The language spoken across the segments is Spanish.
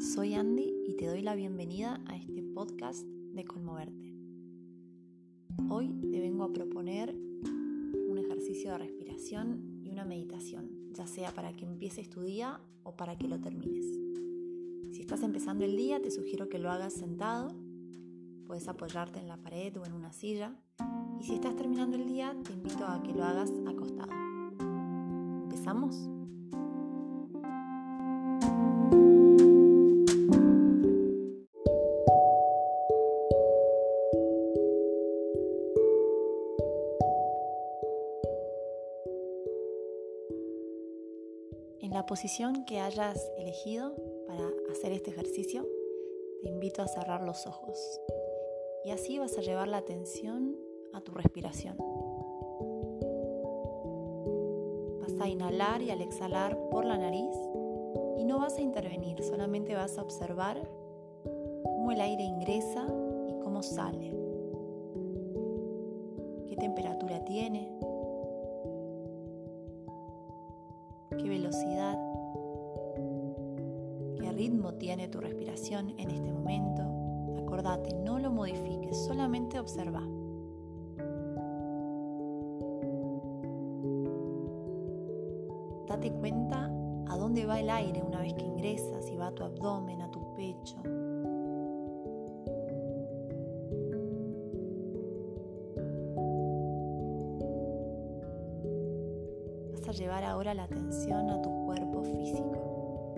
soy Andy y te doy la bienvenida a este podcast de Conmoverte. Hoy te vengo a proponer un ejercicio de respiración y una meditación, ya sea para que empieces tu día o para que lo termines. Si estás empezando el día, te sugiero que lo hagas sentado, puedes apoyarte en la pared o en una silla, y si estás terminando el día, te invito a que lo hagas acostado. ¿Empezamos? Posición que hayas elegido para hacer este ejercicio, te invito a cerrar los ojos. Y así vas a llevar la atención a tu respiración. Vas a inhalar y al exhalar por la nariz. Y no vas a intervenir, solamente vas a observar cómo el aire ingresa y cómo sale, qué temperatura tiene, velocidad, qué ritmo tiene tu respiración en este momento. Acordate, no lo modifiques, solamente observa. Date cuenta a dónde va el aire una vez que ingresas, si va a tu abdomen, a tu pecho. A llevar ahora la atención a tu cuerpo físico.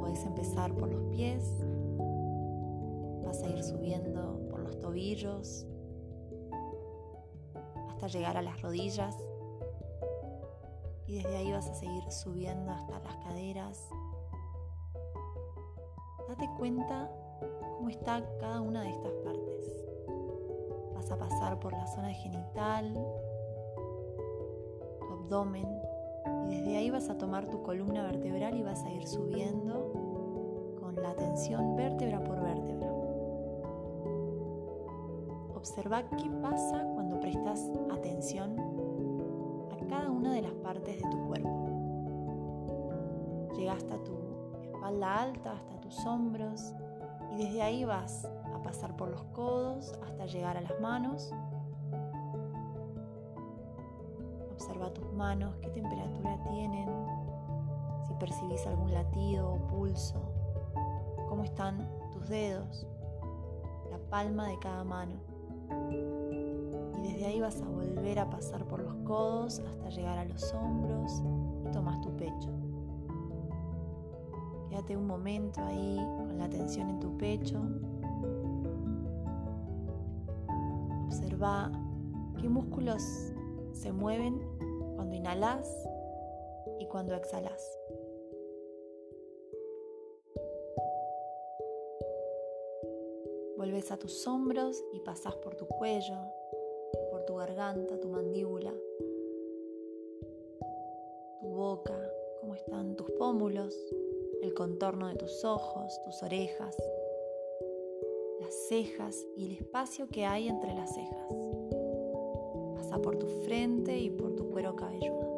Puedes empezar por los pies, vas a ir subiendo por los tobillos hasta llegar a las rodillas y desde ahí vas a seguir subiendo hasta las caderas. Date cuenta cómo está cada una de estas partes. Vas a pasar por la zona genital, abdomen y desde ahí vas a tomar tu columna vertebral y vas a ir subiendo con la atención vértebra por vértebra. Observa qué pasa cuando prestas atención cada una de las partes de tu cuerpo. Llega hasta tu espalda alta, hasta tus hombros y desde ahí vas a pasar por los codos hasta llegar a las manos. Observa tus manos, qué temperatura tienen, si percibís algún latido o pulso, cómo están tus dedos, la palma de cada mano desde ahí vas a volver a pasar por los codos hasta llegar a los hombros y tomas tu pecho. Quédate un momento ahí con la tensión en tu pecho. Observa qué músculos se mueven cuando inhalas y cuando exhalas. Vuelves a tus hombros y pasas por tu cuello, tu garganta, tu mandíbula, tu boca, cómo están tus pómulos, el contorno de tus ojos, tus orejas, las cejas y el espacio que hay entre las cejas. Por tu frente y por tu cuero cabelludo.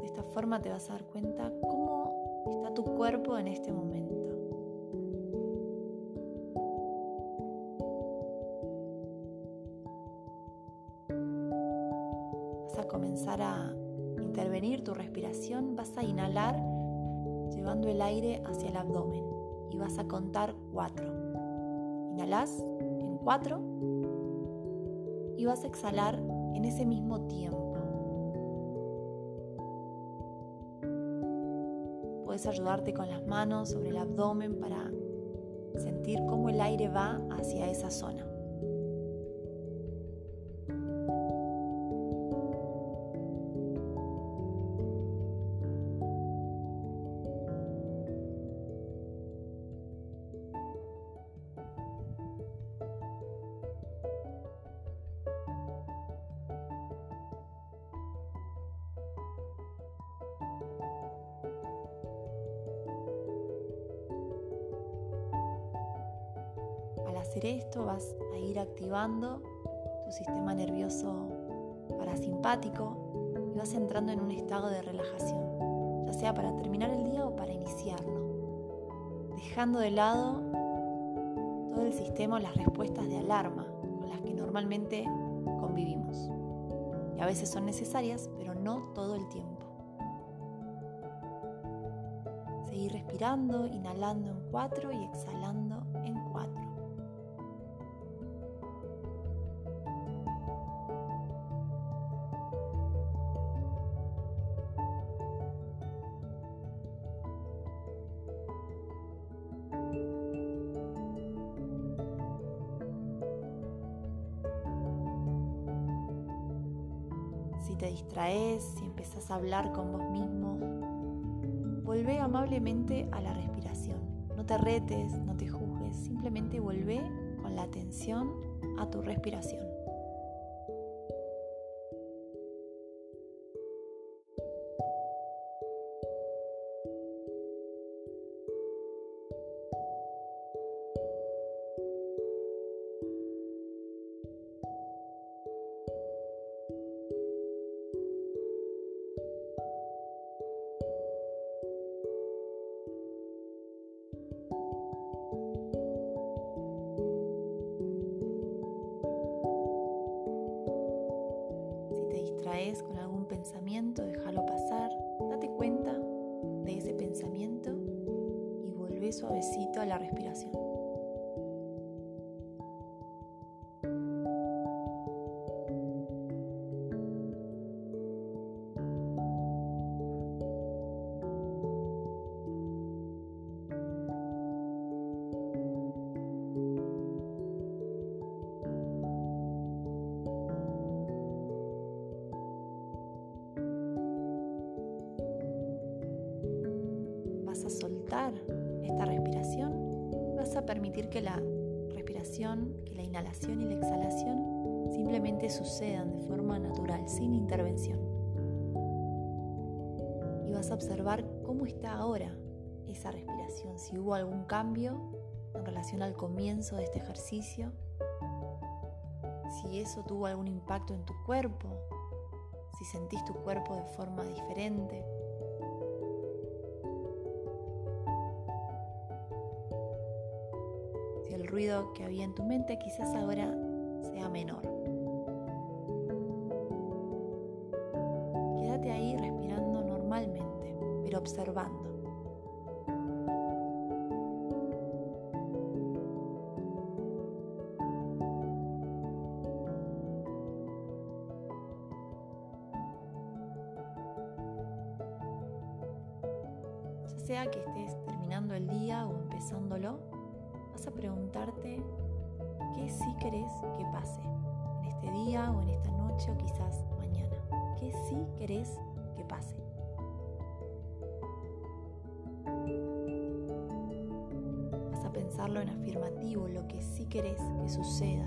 De esta forma te vas a dar cuenta cómo está tu cuerpo en este momento. a comenzar a intervenir tu respiración, vas a inhalar llevando el aire hacia el abdomen y vas a contar cuatro. Inhalas en cuatro y vas a exhalar en ese mismo tiempo. Puedes ayudarte con las manos sobre el abdomen para sentir cómo el aire va hacia esa zona. Hacer esto vas a ir activando tu sistema nervioso parasimpático y vas entrando en un estado de relajación. ya sea para terminar el día o para iniciarlo, dejando de lado todo el sistema o las respuestas de alarma con las que normalmente convivimos. Y a veces son necesarias, pero no todo el tiempo. Seguir respirando, inhalando en cuatro y exhalando empezás hablar con vos mismo, volvé amablemente a la respiración. No te retes, no te juzgues, simplemente volvé con la atención a tu respiración. Con algún pensamiento, déjalo pasar, date cuenta de ese pensamiento y vuelve suavecito a la respiración. Permitir que la respiración, que la inhalación y la exhalación simplemente sucedan de forma natural, sin intervención. Y vas a observar cómo está ahora esa respiración, si hubo algún cambio en relación al comienzo de este ejercicio, si eso tuvo algún impacto en tu cuerpo, si sentís tu cuerpo de forma diferente. El ruido que había en tu mente quizás ahora sea menor. Quédate ahí respirando normalmente, pero observando. Ya sea que estés terminando el día o empezándolo, vas a preguntarte qué sí querés que pase en este día o en esta noche o quizás mañana. ¿Qué sí querés que pase? Vas a pensarlo en afirmativo, lo que sí querés que suceda.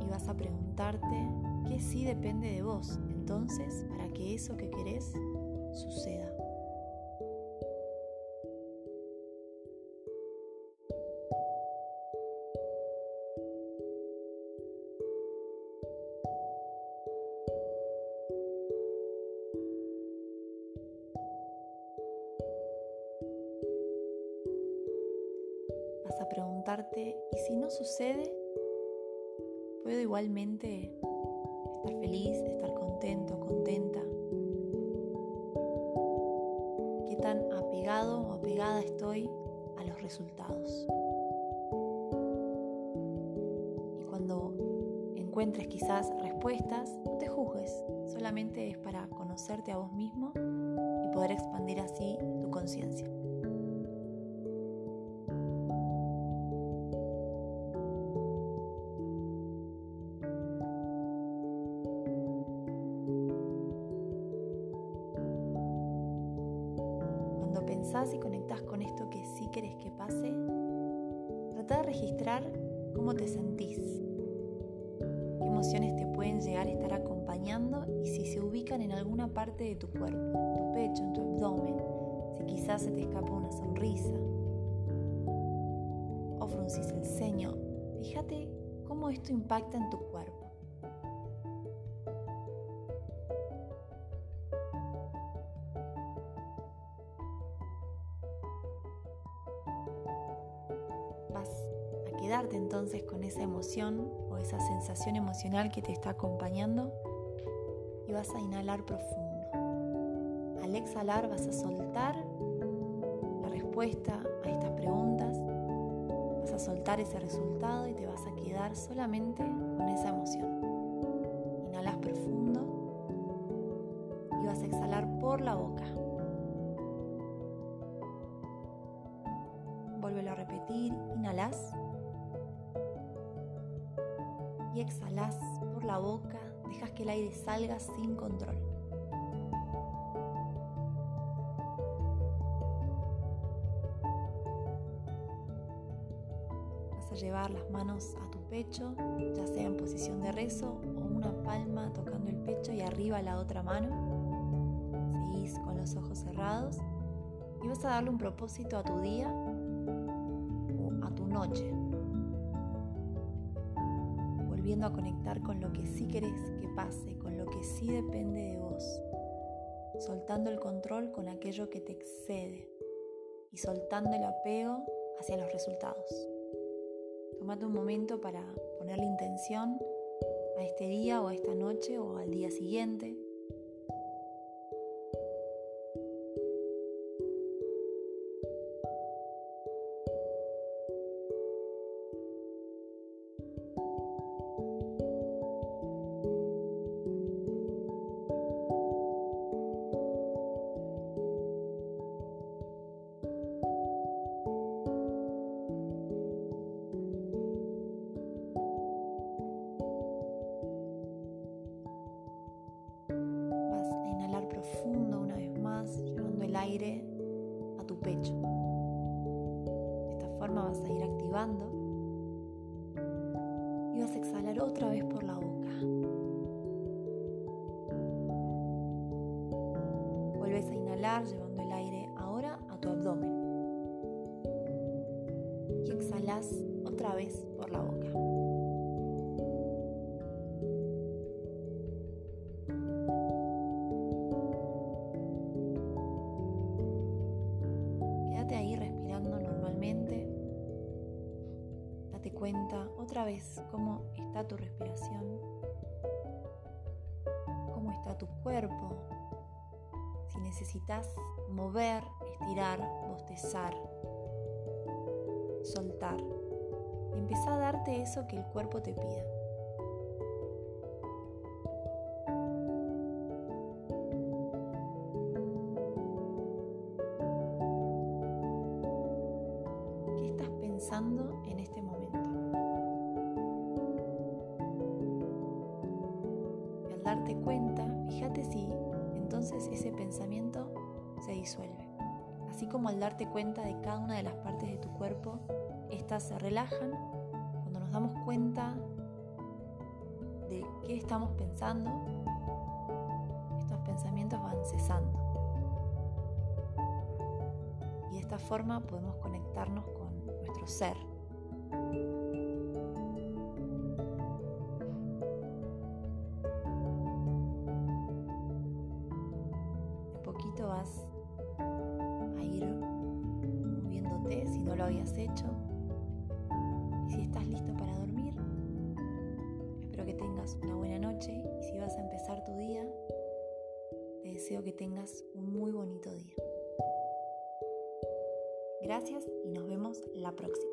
Y vas a preguntarte qué sí depende de vos entonces para que eso que querés suceda. Vas a preguntarte, ¿y si no sucede? ¿Puedo igualmente estar feliz, estar contento, contenta. Qué tan apegado o apegada estoy a los resultados. Y cuando encuentres quizás respuestas, no te juzgues, solamente es para conocerte a vos mismo y poder expandir así tu conciencia. Cómo te sentís, qué emociones te pueden llegar a estar acompañando y si se ubican en alguna parte de tu cuerpo, tu pecho, en tu abdomen, si quizás se te escapa una sonrisa o fruncís el ceño. Fíjate cómo esto impacta en tu cuerpo. Con esa emoción o esa sensación emocional que te está acompañando y vas a inhalar profundo. Al exhalar vas a soltar la respuesta a estas preguntas, vas a soltar ese resultado y te vas a quedar solamente con esa emoción. Inhalas profundo y vas a exhalar por la boca. Vuelve a repetir, inhalas y exhalas por la boca, dejas que el aire salga sin control. Vas a llevar las manos a tu pecho, ya sea en posición de rezo o una palma tocando el pecho y arriba la otra mano. Seguís con los ojos cerrados y vas a darle un propósito a tu día o a tu noche a conectar con lo que sí querés que pase, con lo que sí depende de vos, soltando el control con aquello que te excede y soltando el apego hacia los resultados. Tómate un momento para ponerle intención a este día o a esta noche o al día siguiente aire a tu pecho. De esta forma vas a ir activando y vas a exhalar otra vez por la boca. Vuelves a inhalar cómo está tu respiración, cómo está tu cuerpo, si necesitas mover, estirar, bostezar, soltar. Y empieza a darte eso que el cuerpo te pida. Así como al darte cuenta de cada una de las partes de tu cuerpo, estas se relajan. Cuando nos damos cuenta de qué estamos pensando, estos pensamientos van cesando. Y de esta forma podemos conectarnos con nuestro ser, vas a ir si no lo habías hecho. Y si estás listo para dormir, espero que tengas una buena noche y si vas a empezar tu día, te deseo que tengas un muy bonito día. Gracias y nos vemos la próxima.